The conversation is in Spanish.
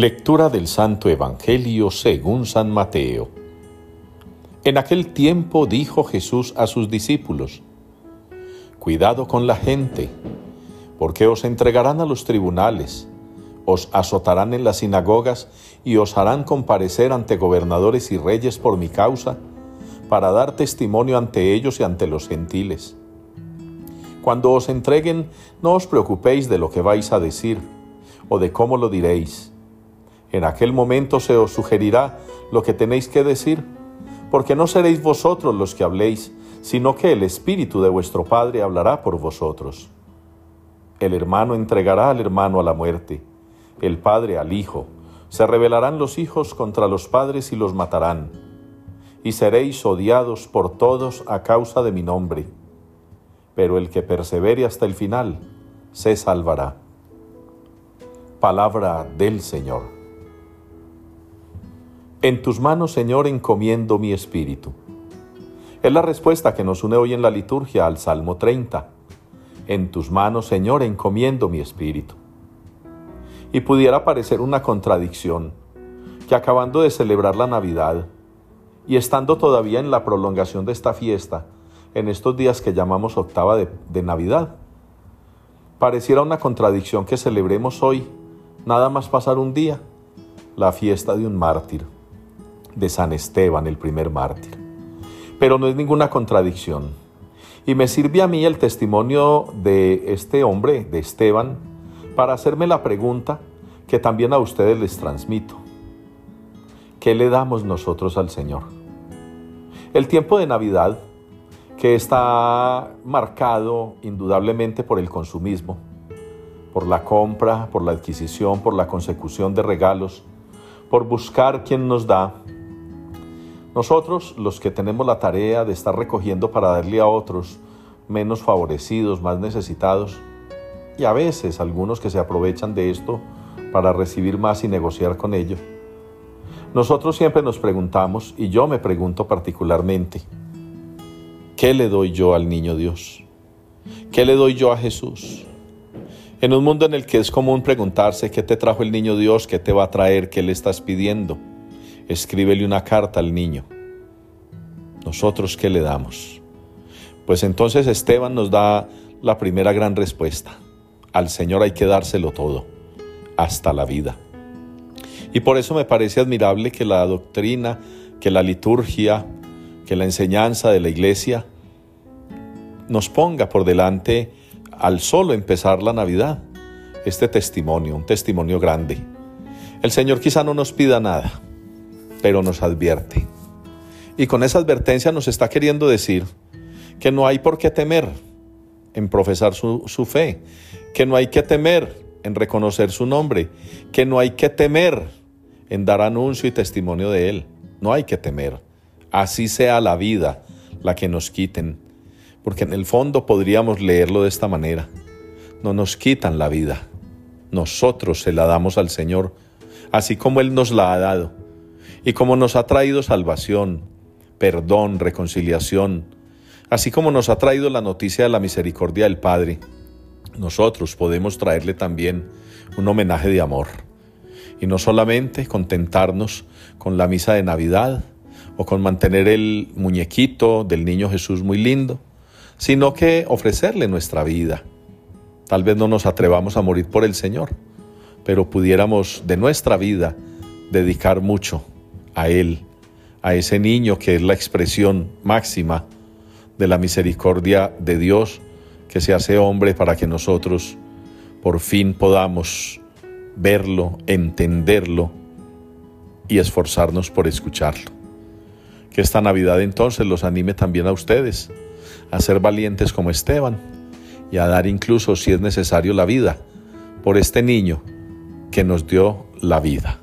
Lectura del Santo Evangelio según San Mateo. En aquel tiempo dijo Jesús a sus discípulos, Cuidado con la gente, porque os entregarán a los tribunales, os azotarán en las sinagogas y os harán comparecer ante gobernadores y reyes por mi causa, para dar testimonio ante ellos y ante los gentiles. Cuando os entreguen, no os preocupéis de lo que vais a decir o de cómo lo diréis en aquel momento se os sugerirá lo que tenéis que decir, porque no seréis vosotros los que habléis, sino que el Espíritu de vuestro Padre hablará por vosotros. El hermano entregará al hermano a la muerte, el Padre al Hijo. Se rebelarán los hijos contra los padres y los matarán. Y seréis odiados por todos a causa de mi nombre. Pero el que persevere hasta el final, se salvará. Palabra del Señor. En tus manos, Señor, encomiendo mi espíritu. Es la respuesta que nos une hoy en la liturgia al Salmo 30. En tus manos, Señor, encomiendo mi espíritu. Y pudiera parecer una contradicción que acabando de celebrar la Navidad y estando todavía en la prolongación de esta fiesta, en estos días que llamamos octava de, de Navidad, pareciera una contradicción que celebremos hoy, nada más pasar un día, la fiesta de un mártir de San Esteban, el primer mártir. Pero no es ninguna contradicción. Y me sirve a mí el testimonio de este hombre, de Esteban, para hacerme la pregunta que también a ustedes les transmito. ¿Qué le damos nosotros al Señor? El tiempo de Navidad, que está marcado indudablemente por el consumismo, por la compra, por la adquisición, por la consecución de regalos, por buscar quien nos da, nosotros, los que tenemos la tarea de estar recogiendo para darle a otros menos favorecidos, más necesitados, y a veces algunos que se aprovechan de esto para recibir más y negociar con ello, nosotros siempre nos preguntamos, y yo me pregunto particularmente, ¿qué le doy yo al niño Dios? ¿Qué le doy yo a Jesús? En un mundo en el que es común preguntarse qué te trajo el niño Dios, qué te va a traer, qué le estás pidiendo escríbele una carta al niño. ¿Nosotros qué le damos? Pues entonces Esteban nos da la primera gran respuesta. Al Señor hay que dárselo todo, hasta la vida. Y por eso me parece admirable que la doctrina, que la liturgia, que la enseñanza de la iglesia nos ponga por delante al solo empezar la Navidad este testimonio, un testimonio grande. El Señor quizá no nos pida nada, pero nos advierte. Y con esa advertencia nos está queriendo decir que no hay por qué temer en profesar su, fe, que no hay que temer en reconocer su nombre, que no hay que temer en dar anuncio y testimonio de Él. No hay que temer. Así sea la vida la que nos quiten. Porque en el fondo podríamos leerlo de esta manera. No nos quitan la vida. Nosotros se la damos al Señor, así como Él nos la ha dado y como nos ha traído salvación, perdón, reconciliación, así como nos ha traído la noticia de la misericordia del Padre, nosotros podemos traerle también un homenaje de amor. Y no solamente contentarnos con la misa de Navidad o con mantener el muñequito del niño Jesús muy lindo, sino que ofrecerle nuestra vida. Tal vez no nos atrevamos a morir por el Señor, pero pudiéramos de nuestra vida dedicar mucho a Él, a ese niño que es la expresión máxima de la misericordia de Dios que se hace hombre para que nosotros por fin podamos verlo, entenderlo y esforzarnos por escucharlo. Que esta Navidad entonces los anime también a ustedes a ser valientes como Esteban y a dar incluso si es necesario la vida por este niño que nos dio la vida.